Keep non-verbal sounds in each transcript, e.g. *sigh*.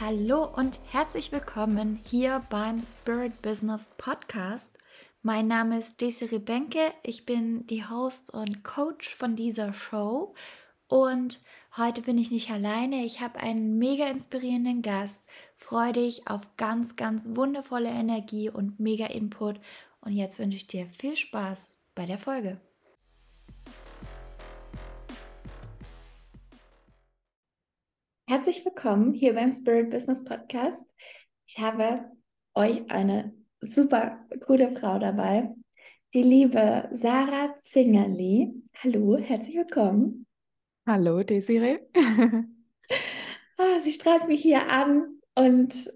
Hallo und herzlich willkommen hier beim Spirit Business Podcast. Mein Name ist Desiree Benke, ich bin die Host und Coach von dieser Show und heute bin ich nicht alleine, ich habe einen mega inspirierenden Gast. Freue dich auf ganz, ganz wundervolle Energie und mega Input und jetzt wünsche ich dir viel Spaß bei der Folge. Herzlich willkommen hier beim Spirit Business Podcast. Ich habe euch eine super coole Frau dabei, die liebe Sarah Zingerli. Hallo, herzlich willkommen. Hallo, Desiree. *laughs* ah, sie strahlt mich hier an und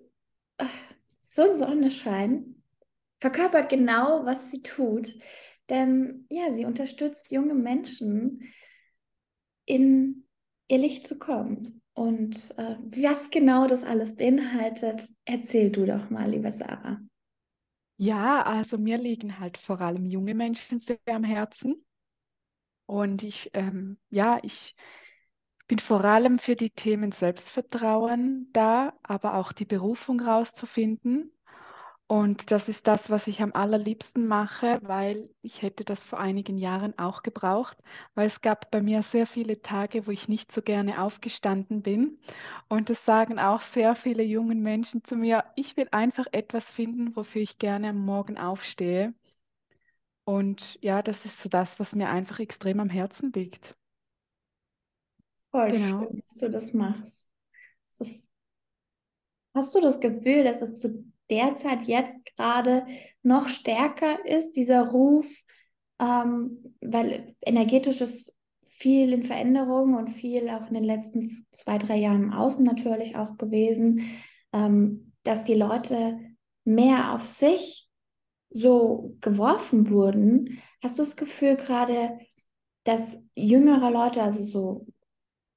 ach, so Sonnenschein verkörpert genau, was sie tut. Denn ja, sie unterstützt junge Menschen in ihr Licht zu kommen. Und äh, was genau das alles beinhaltet, erzähl du doch mal, liebe Sarah. Ja, also mir liegen halt vor allem junge Menschen sehr am Herzen. Und ich, ähm, ja, ich bin vor allem für die Themen Selbstvertrauen da, aber auch die Berufung rauszufinden und das ist das, was ich am allerliebsten mache, weil ich hätte das vor einigen Jahren auch gebraucht, weil es gab bei mir sehr viele Tage, wo ich nicht so gerne aufgestanden bin. Und das sagen auch sehr viele junge Menschen zu mir, ich will einfach etwas finden, wofür ich gerne am Morgen aufstehe. Und ja, das ist so das, was mir einfach extrem am Herzen liegt. Voll genau. schön, dass du das machst. Das ist... Hast du das Gefühl, dass es zu derzeit jetzt gerade noch stärker ist, dieser Ruf, ähm, weil energetisch ist viel in Veränderung und viel auch in den letzten zwei, drei Jahren im Außen natürlich auch gewesen, ähm, dass die Leute mehr auf sich so geworfen wurden. Hast du das Gefühl gerade, dass jüngere Leute, also so,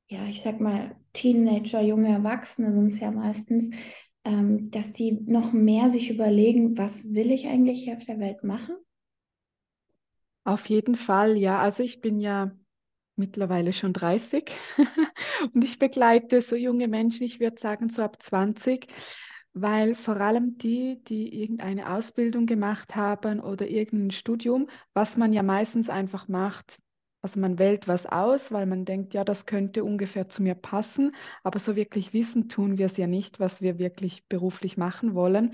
ja, ich sag mal, Teenager, junge Erwachsene sind es ja meistens, ähm, dass die noch mehr sich überlegen, was will ich eigentlich hier auf der Welt machen? Auf jeden Fall, ja. Also ich bin ja mittlerweile schon 30 *laughs* und ich begleite so junge Menschen, ich würde sagen so ab 20, weil vor allem die, die irgendeine Ausbildung gemacht haben oder irgendein Studium, was man ja meistens einfach macht, also man wählt was aus, weil man denkt, ja, das könnte ungefähr zu mir passen, aber so wirklich wissen tun wir es ja nicht, was wir wirklich beruflich machen wollen.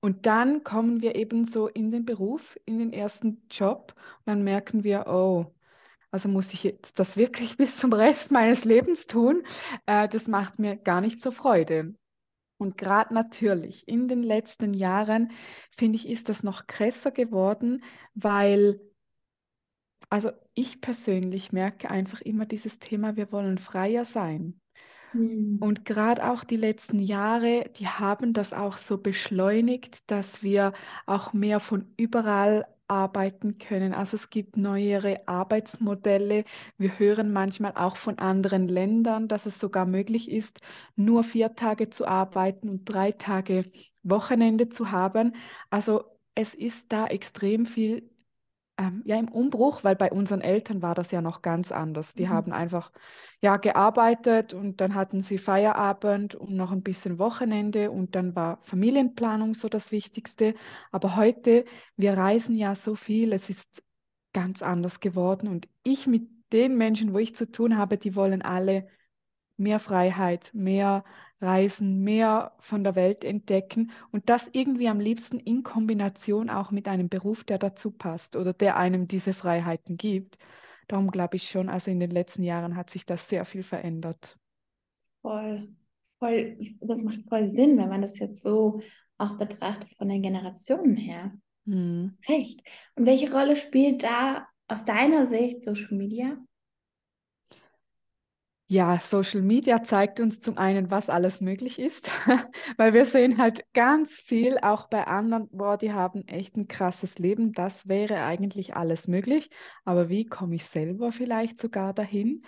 Und dann kommen wir eben so in den Beruf, in den ersten Job und dann merken wir, oh, also muss ich jetzt das wirklich *laughs* bis zum Rest meines Lebens tun? Äh, das macht mir gar nicht so Freude. Und gerade natürlich in den letzten Jahren, finde ich, ist das noch krasser geworden, weil also ich persönlich merke einfach immer dieses Thema, wir wollen freier sein. Mhm. Und gerade auch die letzten Jahre, die haben das auch so beschleunigt, dass wir auch mehr von überall arbeiten können. Also es gibt neuere Arbeitsmodelle. Wir hören manchmal auch von anderen Ländern, dass es sogar möglich ist, nur vier Tage zu arbeiten und drei Tage Wochenende zu haben. Also es ist da extrem viel ähm, ja, im Umbruch, weil bei unseren Eltern war das ja noch ganz anders. Die mhm. haben einfach ja, gearbeitet und dann hatten sie Feierabend und noch ein bisschen Wochenende und dann war Familienplanung so das Wichtigste. Aber heute, wir reisen ja so viel, es ist ganz anders geworden und ich mit den Menschen, wo ich zu tun habe, die wollen alle mehr Freiheit, mehr reisen, mehr von der Welt entdecken und das irgendwie am liebsten in Kombination auch mit einem Beruf, der dazu passt oder der einem diese Freiheiten gibt. Darum glaube ich schon, also in den letzten Jahren hat sich das sehr viel verändert. Voll, voll, das macht voll Sinn, wenn man das jetzt so auch betrachtet von den Generationen her. Hm. Recht. Und welche Rolle spielt da aus deiner Sicht Social Media? Ja, Social Media zeigt uns zum einen, was alles möglich ist, *laughs* weil wir sehen halt ganz viel, auch bei anderen, boah, die haben echt ein krasses Leben, das wäre eigentlich alles möglich, aber wie komme ich selber vielleicht sogar dahin?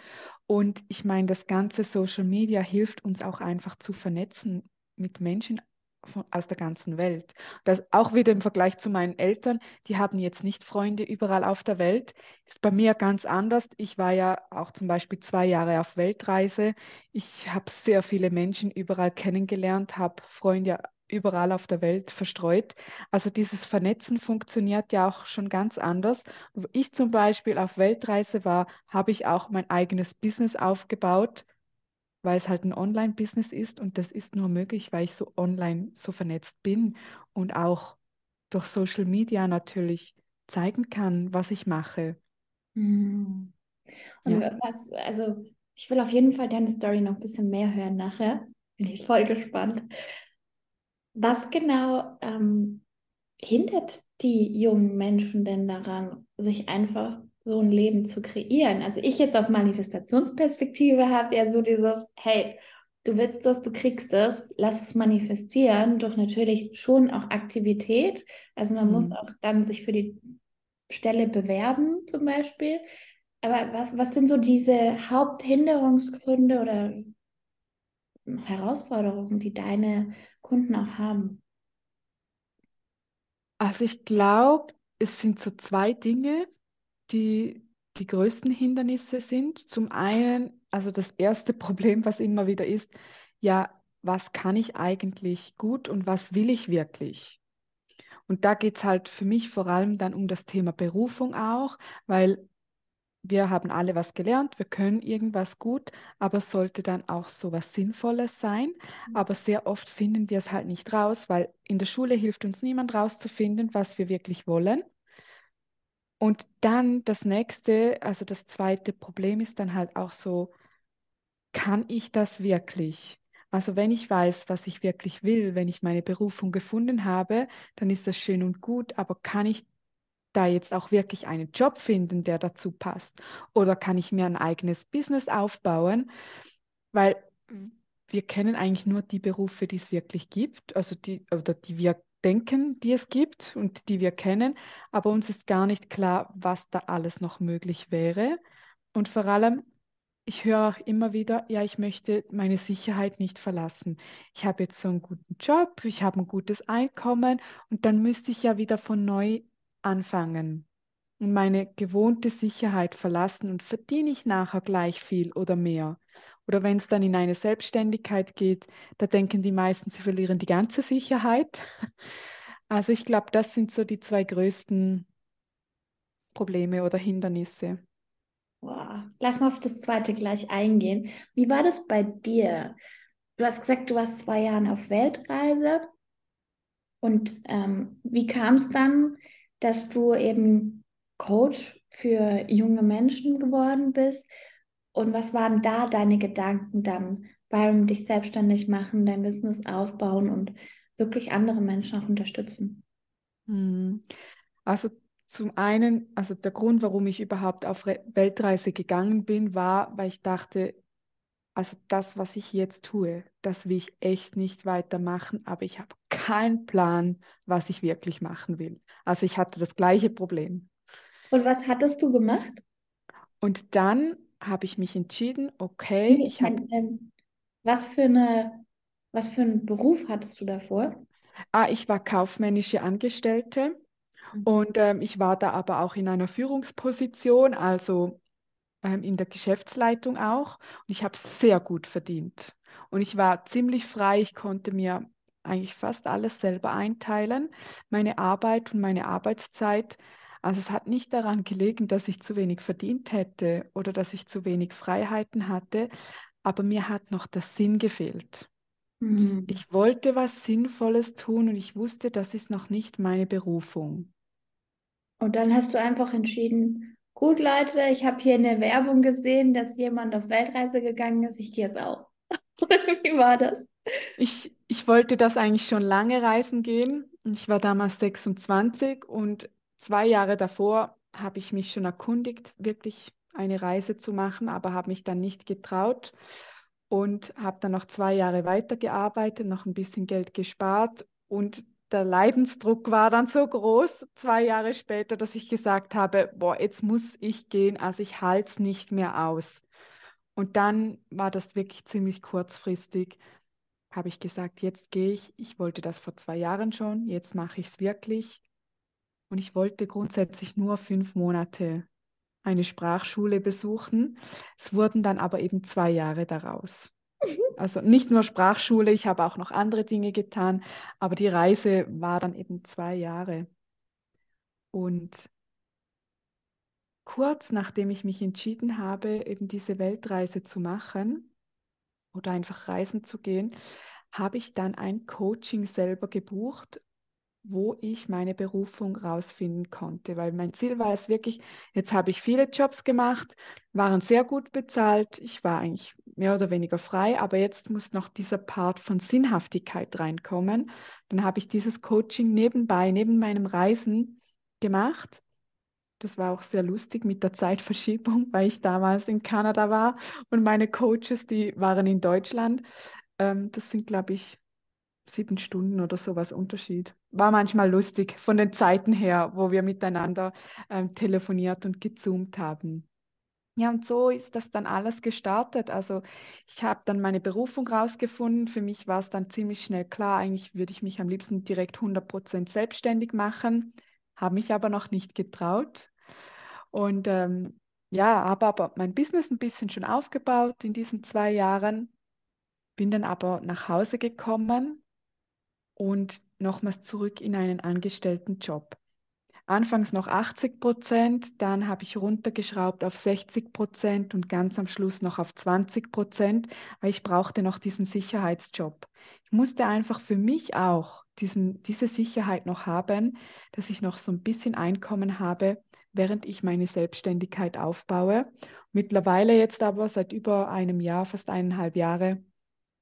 Und ich meine, das ganze Social Media hilft uns auch einfach zu vernetzen mit Menschen von, aus der ganzen Welt. Das auch wieder im Vergleich zu meinen Eltern, die haben jetzt nicht Freunde überall auf der Welt. Ist bei mir ganz anders. Ich war ja auch zum Beispiel zwei Jahre auf Weltreise. Ich habe sehr viele Menschen überall kennengelernt, habe Freunde überall auf der Welt verstreut. Also dieses Vernetzen funktioniert ja auch schon ganz anders. Wo ich zum Beispiel auf Weltreise war, habe ich auch mein eigenes Business aufgebaut weil es halt ein Online-Business ist und das ist nur möglich, weil ich so online so vernetzt bin und auch durch Social Media natürlich zeigen kann, was ich mache. Mhm. Und ja. was, also ich will auf jeden Fall deine Story noch ein bisschen mehr hören nachher. Bin ich voll gespannt. Was genau ähm, hindert die jungen Menschen denn daran, sich einfach so ein Leben zu kreieren. Also ich jetzt aus Manifestationsperspektive habe ja so dieses, hey, du willst das, du kriegst das, lass es manifestieren durch natürlich schon auch Aktivität. Also man mhm. muss auch dann sich für die Stelle bewerben zum Beispiel. Aber was, was sind so diese Haupthinderungsgründe oder Herausforderungen, die deine Kunden auch haben? Also ich glaube, es sind so zwei Dinge die die größten Hindernisse sind. Zum einen, also das erste Problem, was immer wieder ist, ja, was kann ich eigentlich gut und was will ich wirklich? Und da geht es halt für mich vor allem dann um das Thema Berufung auch, weil wir haben alle was gelernt, wir können irgendwas gut, aber es sollte dann auch so was Sinnvolles sein. Mhm. Aber sehr oft finden wir es halt nicht raus, weil in der Schule hilft uns niemand rauszufinden, was wir wirklich wollen. Und dann das nächste, also das zweite Problem ist dann halt auch so, kann ich das wirklich? Also wenn ich weiß, was ich wirklich will, wenn ich meine Berufung gefunden habe, dann ist das schön und gut, aber kann ich da jetzt auch wirklich einen Job finden, der dazu passt? Oder kann ich mir ein eigenes Business aufbauen? Weil wir kennen eigentlich nur die Berufe, die es wirklich gibt, also die, oder die wir denken, die es gibt und die wir kennen, aber uns ist gar nicht klar, was da alles noch möglich wäre. Und vor allem, ich höre auch immer wieder, ja, ich möchte meine Sicherheit nicht verlassen. Ich habe jetzt so einen guten Job, ich habe ein gutes Einkommen und dann müsste ich ja wieder von neu anfangen und meine gewohnte Sicherheit verlassen und verdiene ich nachher gleich viel oder mehr. Oder wenn es dann in eine Selbstständigkeit geht, da denken die meisten, sie verlieren die ganze Sicherheit. *laughs* Also ich glaube, das sind so die zwei größten Probleme oder Hindernisse. Wow. Lass mal auf das zweite gleich eingehen. Wie war das bei dir? Du hast gesagt, du warst zwei Jahre auf Weltreise. Und ähm, wie kam es dann, dass du eben Coach für junge Menschen geworden bist? Und was waren da deine Gedanken dann beim dich selbstständig machen, dein Business aufbauen und wirklich andere Menschen auch unterstützen? Hm. Also zum einen, also der Grund, warum ich überhaupt auf Weltreise gegangen bin, war, weil ich dachte, also das, was ich jetzt tue, das will ich echt nicht weitermachen, aber ich habe keinen Plan, was ich wirklich machen will. Also ich hatte das gleiche Problem. Und was hattest du gemacht? Und dann habe ich mich entschieden, okay, ich habe. Ähm, was für eine, was für einen Beruf hattest du davor? Ah, ich war kaufmännische Angestellte mhm. und ähm, ich war da aber auch in einer Führungsposition, also ähm, in der Geschäftsleitung auch. Und ich habe sehr gut verdient. Und ich war ziemlich frei, ich konnte mir eigentlich fast alles selber einteilen, meine Arbeit und meine Arbeitszeit. Also es hat nicht daran gelegen, dass ich zu wenig verdient hätte oder dass ich zu wenig Freiheiten hatte, aber mir hat noch der Sinn gefehlt. Mhm. Ich wollte was Sinnvolles tun und ich wusste, das ist noch nicht meine Berufung. Und dann hast du einfach entschieden, gut Leute, ich habe hier eine Werbung gesehen, dass jemand auf Weltreise gegangen ist, ich gehe jetzt auch. *laughs* Wie war das? Ich, ich wollte das eigentlich schon lange reisen gehen. Ich war damals 26 und zwei Jahre davor habe ich mich schon erkundigt, wirklich eine Reise zu machen, aber habe mich dann nicht getraut und habe dann noch zwei Jahre weitergearbeitet, noch ein bisschen Geld gespart und der Leidensdruck war dann so groß, zwei Jahre später, dass ich gesagt habe, boah, jetzt muss ich gehen, also ich halte es nicht mehr aus. Und dann war das wirklich ziemlich kurzfristig, habe ich gesagt, jetzt gehe ich. Ich wollte das vor zwei Jahren schon, jetzt mache ich es wirklich. Und ich wollte grundsätzlich nur fünf Monate eine Sprachschule besuchen. Es wurden dann aber eben zwei Jahre daraus. *laughs* Also nicht nur Sprachschule, ich habe auch noch andere Dinge getan, aber die Reise war dann eben zwei Jahre. Und kurz nachdem ich mich entschieden habe, eben diese Weltreise zu machen oder einfach reisen zu gehen, habe ich dann ein Coaching selber gebucht wo ich meine Berufung rausfinden konnte, weil mein Ziel war es wirklich, jetzt habe ich viele Jobs gemacht, waren sehr gut bezahlt, ich war eigentlich mehr oder weniger frei, aber jetzt muss noch dieser Part von Sinnhaftigkeit reinkommen. Dann habe ich dieses Coaching nebenbei, neben meinem Reisen gemacht. Das war auch sehr lustig mit der Zeitverschiebung, *laughs* weil ich damals in Kanada war und meine Coaches, die waren in Deutschland. Ähm, das sind, glaube ich, sieben Stunden oder sowas Unterschied. War manchmal lustig von den Zeiten her, wo wir miteinander ähm, telefoniert und gezoomt haben. Ja, und so ist das dann alles gestartet. Also ich habe dann meine Berufung rausgefunden. Für mich war es dann ziemlich schnell klar, eigentlich würde ich mich am liebsten direkt 100% selbstständig machen, habe mich aber noch nicht getraut. Und ähm, ja, habe aber mein Business ein bisschen schon aufgebaut in diesen zwei Jahren, bin dann aber nach Hause gekommen und nochmals zurück in einen angestellten Job. Anfangs noch 80 Prozent, dann habe ich runtergeschraubt auf 60 Prozent und ganz am Schluss noch auf 20 Prozent, weil ich brauchte noch diesen Sicherheitsjob. Ich musste einfach für mich auch diesen, diese Sicherheit noch haben, dass ich noch so ein bisschen Einkommen habe, während ich meine Selbstständigkeit aufbaue. Mittlerweile jetzt aber seit über einem Jahr, fast eineinhalb Jahre,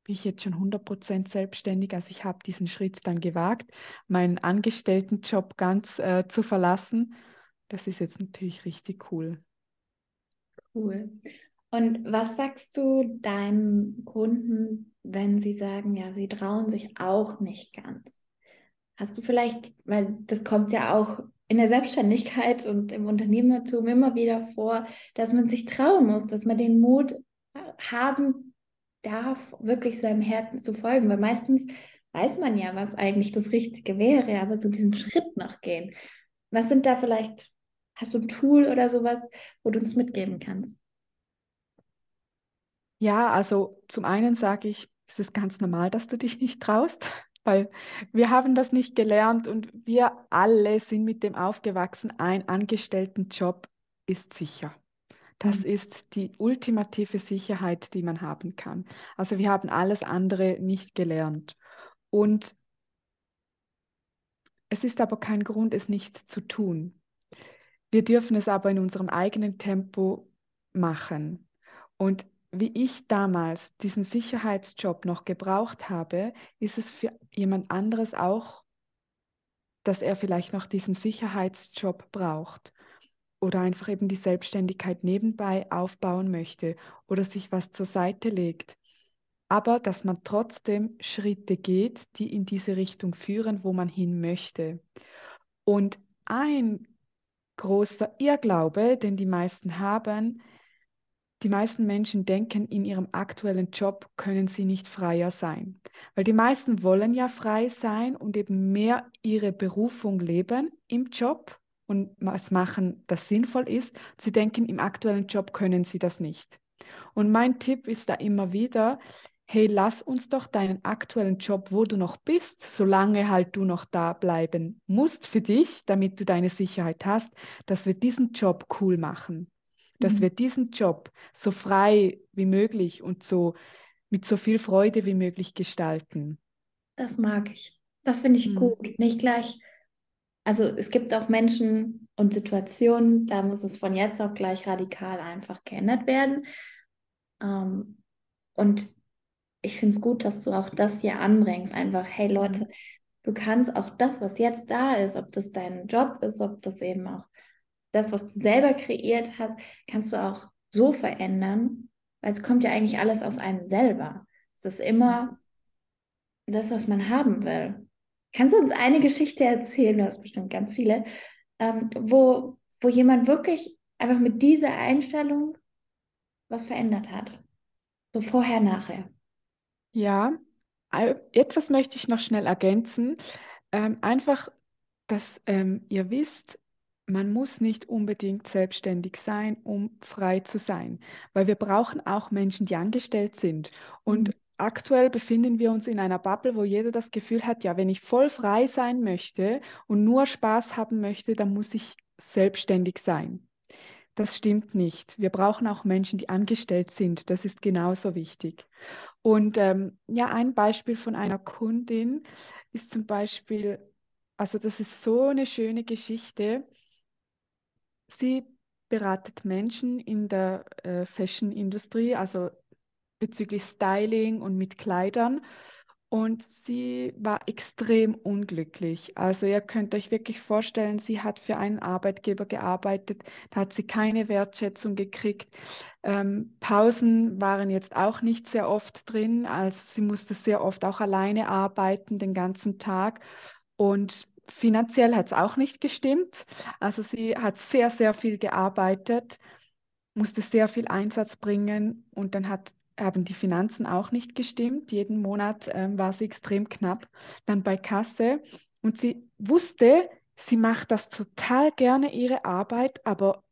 bin ich jetzt schon 100% selbstständig. Also ich habe diesen Schritt dann gewagt, meinen Angestelltenjob ganz äh, zu verlassen. Das ist jetzt natürlich richtig cool. Cool. Und was sagst du deinen Kunden, wenn sie sagen, ja, sie trauen sich auch nicht ganz? Hast du vielleicht, weil das kommt ja auch in der Selbstständigkeit und im Unternehmertum immer wieder vor, dass man sich trauen muss, dass man den Mut haben darf, wirklich seinem Herzen zu folgen, weil meistens weiß man ja, was eigentlich das Richtige wäre, aber so diesen Schritt noch gehen. Was sind da vielleicht, hast du ein Tool oder sowas, wo du uns mitgeben kannst? Ja, also zum einen sage ich, es ist ganz normal, dass du dich nicht traust, *laughs* weil wir haben das nicht gelernt und wir alle sind mit dem aufgewachsen, ein Angestelltenjob ist sicher. Das mhm. ist die ultimative Sicherheit, die man haben kann. Also wir haben alles andere nicht gelernt. Und es ist aber kein Grund, es nicht zu tun. Wir dürfen es aber in unserem eigenen Tempo machen. Und wie ich damals diesen Sicherheitsjob noch gebraucht habe, ist es für jemand anderes auch, dass er vielleicht noch diesen Sicherheitsjob braucht oder einfach eben die Selbstständigkeit nebenbei aufbauen möchte oder sich was zur Seite legt. Aber dass man trotzdem Schritte geht, die in diese Richtung führen, wo man hin möchte. Und ein großer Irrglaube, den die meisten haben, die meisten Menschen denken, in ihrem aktuellen Job können sie nicht freier sein. Weil die meisten wollen ja frei sein und eben mehr ihre Berufung leben im Job und was machen, das sinnvoll ist. Sie denken, im aktuellen Job können sie das nicht. Und mein Tipp ist da immer wieder, hey, lass uns doch deinen aktuellen Job, wo du noch bist, solange halt du noch da bleiben musst für dich, damit du deine Sicherheit hast, dass wir diesen Job cool machen. Dass mhm. wir diesen Job so frei wie möglich und so mit so viel Freude wie möglich gestalten. Das mag ich. Das finde ich mhm. gut. Nicht gleich also es gibt auch Menschen und Situationen, da muss es von jetzt auf gleich radikal einfach geändert werden. Ähm, und ich finde es gut, dass du auch das hier anbringst. Einfach, hey mhm. Leute, du kannst auch das, was jetzt da ist, ob das dein Job ist, ob das eben auch das, was du selber kreiert hast, kannst du auch so verändern, weil es kommt ja eigentlich alles aus einem selber. Es ist immer das, was man haben will. Kannst du uns eine Geschichte erzählen? Du hast bestimmt ganz viele, ähm, wo, wo jemand wirklich einfach mit dieser Einstellung was verändert hat. So vorher, nachher. Ja, etwas möchte ich noch schnell ergänzen. Ähm, einfach, dass ähm, ihr wisst, man muss nicht unbedingt selbstständig sein, um frei zu sein, weil wir brauchen auch Menschen, die angestellt sind. Und mhm. Aktuell befinden wir uns in einer Bubble, wo jeder das Gefühl hat, ja, wenn ich voll frei sein möchte und nur Spaß haben möchte, dann muss ich selbstständig sein. Das stimmt nicht. Wir brauchen auch Menschen, die angestellt sind. Das ist genauso wichtig. Und ähm, ja, ein Beispiel von einer Kundin ist zum Beispiel, also das ist so eine schöne Geschichte. Sie beratet Menschen in der äh, Fashion-Industrie, also bezüglich Styling und mit Kleidern. Und sie war extrem unglücklich. Also ihr könnt euch wirklich vorstellen, sie hat für einen Arbeitgeber gearbeitet, da hat sie keine Wertschätzung gekriegt. Ähm, Pausen waren jetzt auch nicht sehr oft drin, also sie musste sehr oft auch alleine arbeiten, den ganzen Tag. Und finanziell hat es auch nicht gestimmt. Also sie hat sehr, sehr viel gearbeitet, musste sehr viel Einsatz bringen und dann hat haben die Finanzen auch nicht gestimmt. Jeden Monat ähm, war sie extrem knapp dann bei Kasse. Und sie wusste, sie macht das total gerne, ihre Arbeit, aber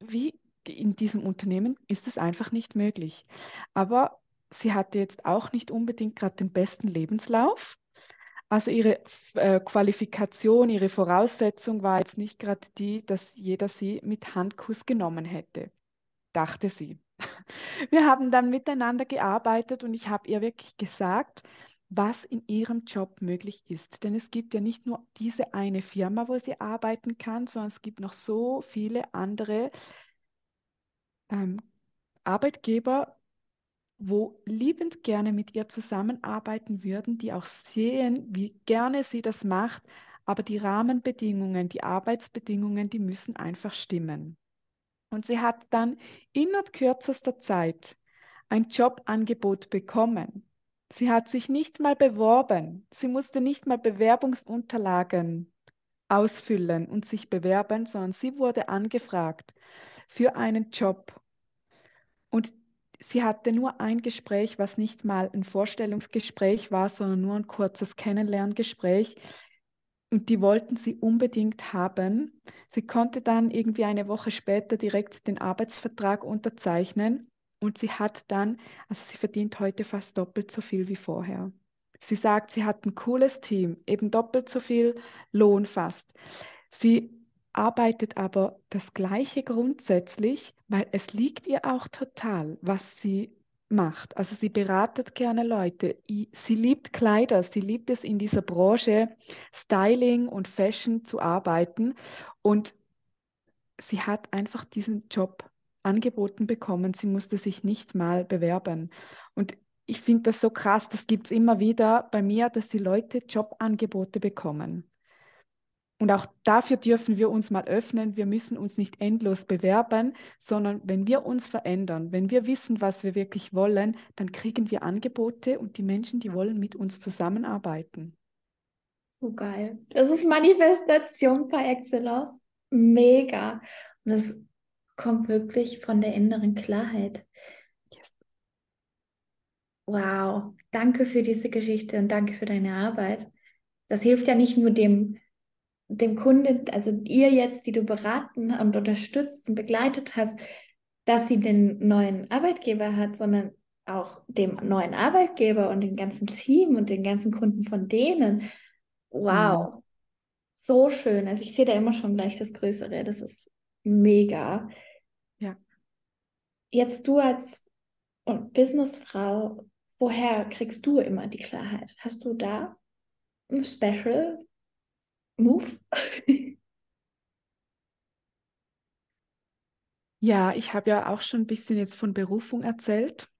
wie in diesem Unternehmen ist es einfach nicht möglich. Aber sie hatte jetzt auch nicht unbedingt gerade den besten Lebenslauf. Also ihre äh, Qualifikation, ihre Voraussetzung war jetzt nicht gerade die, dass jeder sie mit Handkuss genommen hätte, dachte sie. *laughs* Wir haben dann miteinander gearbeitet und ich habe ihr wirklich gesagt, was in ihrem Job möglich ist. Denn es gibt ja nicht nur diese eine Firma, wo sie arbeiten kann, sondern es gibt noch so viele andere ähm, Arbeitgeber, wo liebend gerne mit ihr zusammenarbeiten würden, die auch sehen, wie gerne sie das macht, aber die Rahmenbedingungen, die Arbeitsbedingungen, die müssen einfach stimmen. Und sie hat dann innerhalb kürzester Zeit ein Jobangebot bekommen. Sie hat sich nicht mal beworben. Sie musste nicht mal Bewerbungsunterlagen ausfüllen und sich bewerben, sondern sie wurde angefragt für einen Job. Und sie hatte nur ein Gespräch, was nicht mal ein Vorstellungsgespräch war, sondern nur ein kurzes Kennenlerngespräch, und die wollten sie unbedingt haben. Sie konnte dann irgendwie eine Woche später direkt den Arbeitsvertrag unterzeichnen und sie hat dann, also sie verdient heute fast doppelt so viel wie vorher. Sie sagt, sie hat ein cooles Team, eben doppelt so viel Lohn fast. Sie arbeitet aber das Gleiche grundsätzlich, weil es liegt ihr auch total, was sie macht. Also sie beratet gerne Leute. Sie liebt Kleider, sie liebt es in dieser Branche Styling und Fashion zu arbeiten und sie hat einfach diesen Job angeboten bekommen. Sie musste sich nicht mal bewerben. Und ich finde das so krass, das gibt es immer wieder bei mir, dass die Leute Jobangebote bekommen. Und auch dafür dürfen wir uns mal öffnen. Wir müssen uns nicht endlos bewerben, sondern wenn wir uns verändern, wenn wir wissen, was wir wirklich wollen, dann kriegen wir Angebote und die Menschen, die wollen mit uns zusammenarbeiten. So geil. Das ist Manifestation par excellence. Mega. Und es kommt wirklich von der inneren Klarheit. Yes. Wow. Danke für diese Geschichte und danke für deine Arbeit. Das hilft ja nicht nur dem dem Kunde, also ihr jetzt, die du beraten und unterstützt und begleitet hast, dass sie den neuen Arbeitgeber hat, sondern auch dem neuen Arbeitgeber und dem ganzen Team und den ganzen Kunden von denen. Wow, mhm. so schön. Also ich sehe da immer schon gleich das Größere. Das ist mega. Ja. Jetzt du als Businessfrau, woher kriegst du immer die Klarheit? Hast du da ein Special, Move? Ja, ich habe ja auch schon ein bisschen jetzt von Berufung erzählt.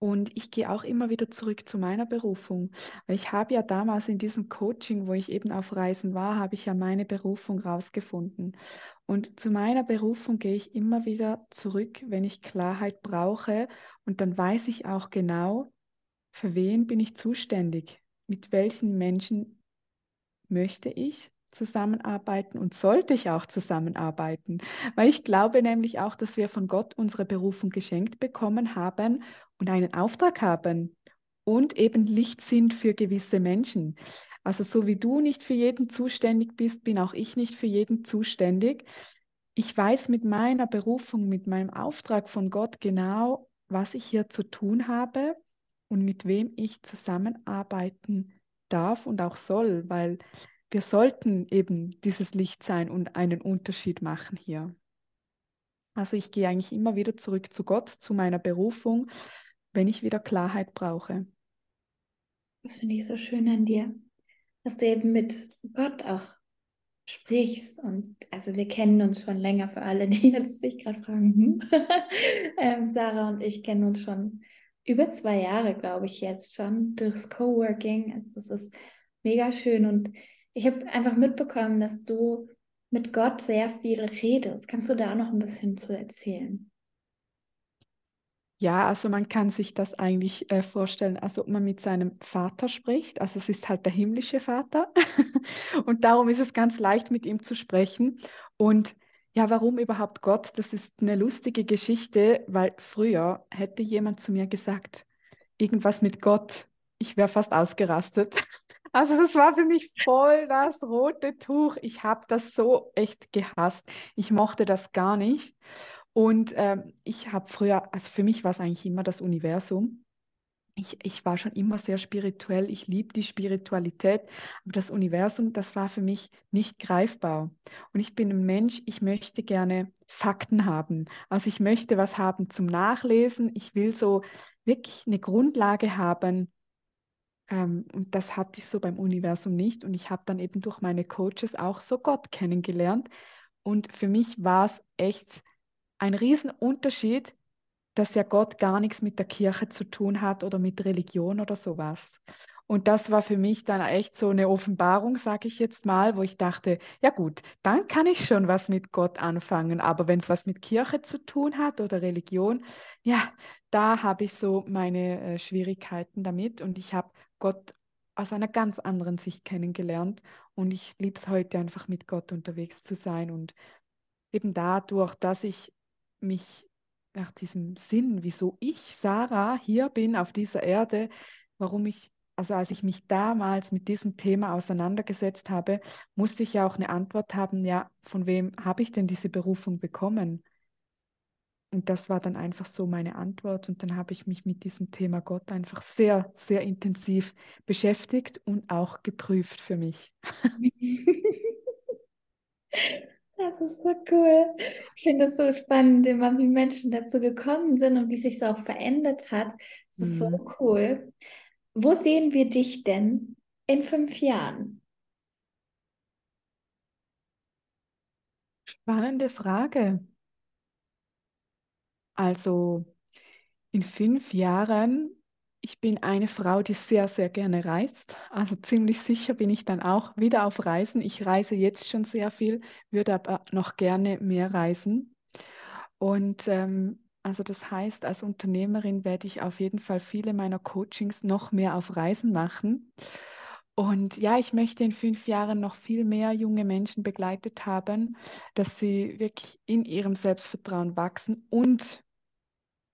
Und ich gehe auch immer wieder zurück zu meiner Berufung. Ich habe ja damals in diesem Coaching, wo ich eben auf Reisen war, habe ich ja meine Berufung rausgefunden. Und zu meiner Berufung gehe ich immer wieder zurück, wenn ich Klarheit brauche. Und dann weiß ich auch genau, für wen bin ich zuständig, mit welchen Menschen möchte ich zusammenarbeiten und sollte ich auch zusammenarbeiten, weil ich glaube nämlich auch, dass wir von Gott unsere Berufung geschenkt bekommen haben und einen Auftrag haben. und eben Licht sind für gewisse Menschen. Also so wie du nicht für jeden zuständig bist, bin auch ich nicht für jeden zuständig. Ich weiß mit meiner Berufung, mit meinem Auftrag von Gott genau, was ich hier zu tun habe und mit wem ich zusammenarbeiten darf und auch soll, weil wir sollten eben dieses Licht sein und einen Unterschied machen hier. Also ich gehe eigentlich immer wieder zurück zu Gott, zu meiner Berufung, wenn ich wieder Klarheit brauche. Das finde ich so schön an dir, dass du eben mit Gott auch sprichst. Und also wir kennen uns schon länger für alle, die jetzt sich gerade fragen. Hm? *laughs* ähm, Sarah und ich kennen uns schon über zwei Jahre, glaube ich, jetzt schon durchs Coworking. Also das ist mega schön. Und ich habe einfach mitbekommen, dass du mit Gott sehr viel redest. Kannst du da noch ein bisschen zu erzählen? Ja, also man kann sich das eigentlich äh, vorstellen, als ob man mit seinem Vater spricht. Also es ist halt der himmlische Vater. *laughs* Und darum ist es ganz leicht, mit ihm zu sprechen. Und ja, warum überhaupt Gott? Das ist eine lustige Geschichte, weil früher hätte jemand zu mir gesagt, irgendwas mit Gott, ich wäre fast ausgerastet. *laughs* Also das war für mich voll das rote Tuch. Ich habe das so echt gehasst. Ich mochte das gar nicht. Und ähm, ich habe früher, also für mich war es eigentlich immer das Universum. Ich, ich war schon immer sehr spirituell, ich liebe die Spiritualität, aber das Universum, das war für mich nicht greifbar. Und ich bin ein Mensch, ich möchte gerne Fakten haben. Also ich möchte was haben zum Nachlesen, ich will so wirklich eine Grundlage haben. Ähm, und das hatte ich so beim Universum nicht. Und ich habe dann eben durch meine Coaches auch so Gott kennengelernt. Und für mich war es echt ein Riesenunterschied, dass ja Gott gar nichts mit der Kirche zu tun hat oder mit Religion oder sowas. Und das war für mich dann echt so eine Offenbarung, sage ich jetzt mal, wo ich dachte, ja gut, dann kann ich schon was mit Gott anfangen. Aber wenn es was mit Kirche zu tun hat oder Religion, ja, da habe ich so meine äh, Schwierigkeiten damit. Und ich habe Gott aus einer ganz anderen Sicht kennengelernt. Und ich liebe es heute einfach mit Gott unterwegs zu sein. Und eben dadurch, dass ich mich nach diesem Sinn, wieso ich, Sarah, hier bin auf dieser Erde, warum ich, also als ich mich damals mit diesem Thema auseinandergesetzt habe, musste ich ja auch eine Antwort haben, ja, von wem habe ich denn diese Berufung bekommen? Und das war dann einfach so meine Antwort. Und dann habe ich mich mit diesem Thema Gott einfach sehr, sehr intensiv beschäftigt und auch geprüft für mich. *laughs* Das ist so cool. Ich finde es so spannend, immer wie Menschen dazu gekommen sind und wie sich es auch verändert hat. Das ist mhm. so cool. Wo sehen wir dich denn in fünf Jahren? Spannende Frage. Also in fünf Jahren ich bin eine Frau, die sehr, sehr gerne reist. Also ziemlich sicher bin ich dann auch wieder auf Reisen. Ich reise jetzt schon sehr viel, würde aber noch gerne mehr reisen. Und ähm, also das heißt, als Unternehmerin werde ich auf jeden Fall viele meiner Coachings noch mehr auf Reisen machen. Und ja, ich möchte in fünf Jahren noch viel mehr junge Menschen begleitet haben, dass sie wirklich in ihrem Selbstvertrauen wachsen und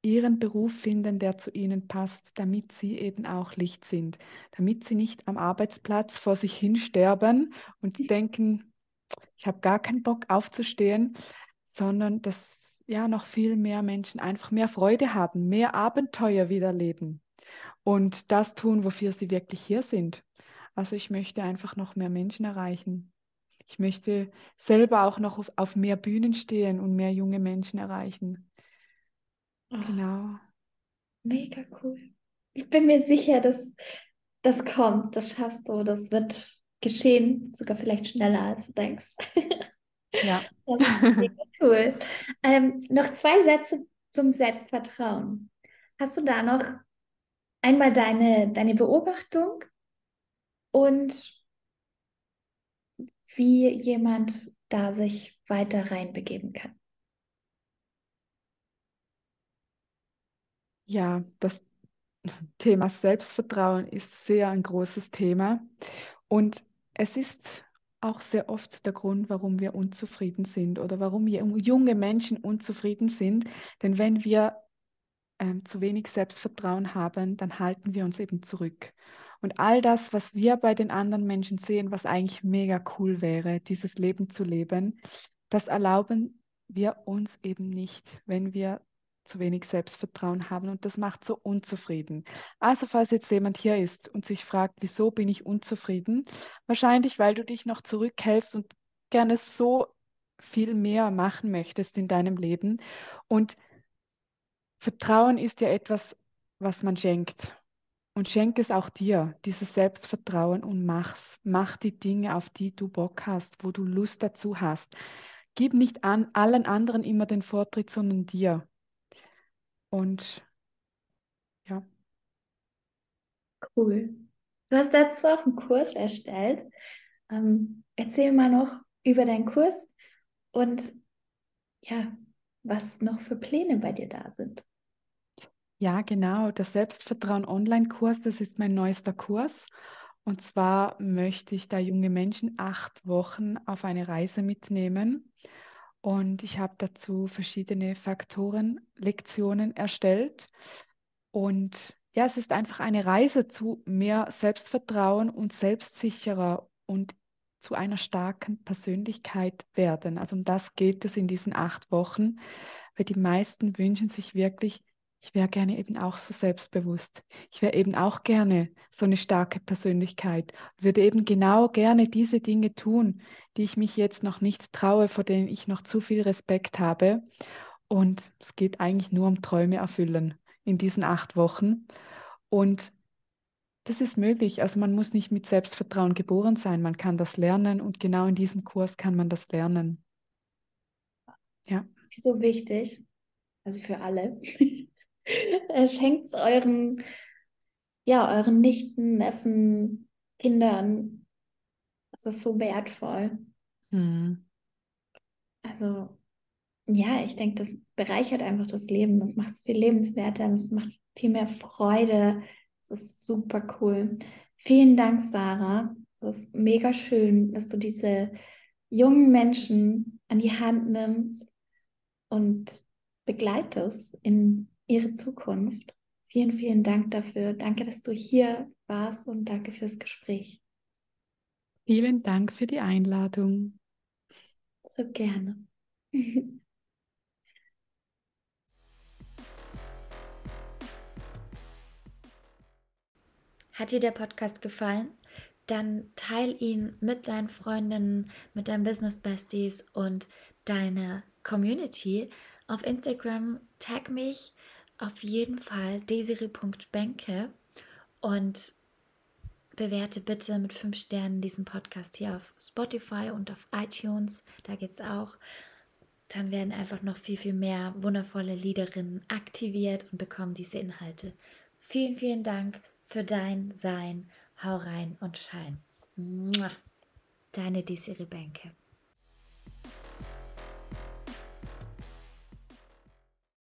ihren Beruf finden, der zu ihnen passt, damit sie eben auch Licht sind, damit sie nicht am Arbeitsplatz vor sich hin sterben und denken, ich habe gar keinen Bock aufzustehen, sondern dass ja noch viel mehr Menschen einfach mehr Freude haben, mehr Abenteuer wieder leben und das tun, wofür sie wirklich hier sind. Also ich möchte einfach noch mehr Menschen erreichen. Ich möchte selber auch noch auf, auf mehr Bühnen stehen und mehr junge Menschen erreichen. Genau. Mega cool. Ich bin mir sicher, dass das kommt, das schaffst du, das wird geschehen, sogar vielleicht schneller als du denkst. Ja. *laughs* Das ist mega cool. Ähm, noch zwei Sätze zum Selbstvertrauen. Hast du da noch einmal deine, deine Beobachtung und wie jemand da sich weiter reinbegeben kann? Ja, das Thema Selbstvertrauen ist sehr ein großes Thema und es ist auch sehr oft der Grund, warum wir unzufrieden sind oder warum junge Menschen unzufrieden sind. Denn wenn wir ähm, zu wenig Selbstvertrauen haben, dann halten wir uns eben zurück. Und all das, was wir bei den anderen Menschen sehen, was eigentlich mega cool wäre, dieses Leben zu leben, das erlauben wir uns eben nicht, wenn wir zu wenig Selbstvertrauen haben und das macht so unzufrieden. Also falls jetzt jemand hier ist und sich fragt, wieso bin ich unzufrieden? Wahrscheinlich, weil du dich noch zurückhältst und gerne so viel mehr machen möchtest in deinem Leben. Und Vertrauen ist ja etwas, was man schenkt. Und schenk es auch dir, dieses Selbstvertrauen und mach's. Mach die Dinge, auf die du Bock hast, wo du Lust dazu hast. Gib nicht an allen anderen immer den Vortritt, sondern dir. Und ja. Cool. Du hast dazu auch einen Kurs erstellt. Ähm, erzähl mal noch über deinen Kurs und ja, was noch für Pläne bei dir da sind. Ja, genau. Der Selbstvertrauen Online-Kurs, das ist mein neuester Kurs. Und zwar möchte ich da junge Menschen acht Wochen auf eine Reise mitnehmen. Und ich habe dazu verschiedene Faktoren, Lektionen erstellt. Und ja, es ist einfach eine Reise zu mehr Selbstvertrauen und selbstsicherer und zu einer starken Persönlichkeit werden. Also um das geht es in diesen acht Wochen, weil die meisten wünschen sich wirklich, ich wäre gerne eben auch so selbstbewusst. Ich wäre eben auch gerne so eine starke Persönlichkeit. Würde eben genau gerne diese Dinge tun, die ich mich jetzt noch nicht traue, vor denen ich noch zu viel Respekt habe. Und es geht eigentlich nur um Träume erfüllen in diesen acht Wochen. Und das ist möglich. Also man muss nicht mit Selbstvertrauen geboren sein. Man kann das lernen und genau in diesem Kurs kann man das lernen. Ja. So wichtig. Also für alle. *laughs* Schenkt es euren, ja, euren Nichten, Neffen, Kindern. Das ist so wertvoll. Mhm. Also, ja, ich denke, das bereichert einfach das Leben. Das macht es viel lebenswerter, das macht viel mehr Freude. Das ist super cool. Vielen Dank, Sarah. Das ist mega schön, dass du diese jungen Menschen an die Hand nimmst und begleitest in ihre Zukunft. Vielen, vielen Dank dafür. Danke, dass du hier warst und danke fürs Gespräch. Vielen Dank für die Einladung. So gerne. *laughs* Hat dir der Podcast gefallen? Dann teil ihn mit deinen Freundinnen, mit deinen Business Besties und deiner Community. Auf Instagram tag mich auf jeden Fall desiri.benke und bewerte bitte mit fünf Sternen diesen Podcast hier auf Spotify und auf iTunes. Da geht's auch. Dann werden einfach noch viel, viel mehr wundervolle Liederinnen aktiviert und bekommen diese Inhalte. Vielen, vielen Dank für dein Sein. Hau rein und schein. Deine Desiree Benke.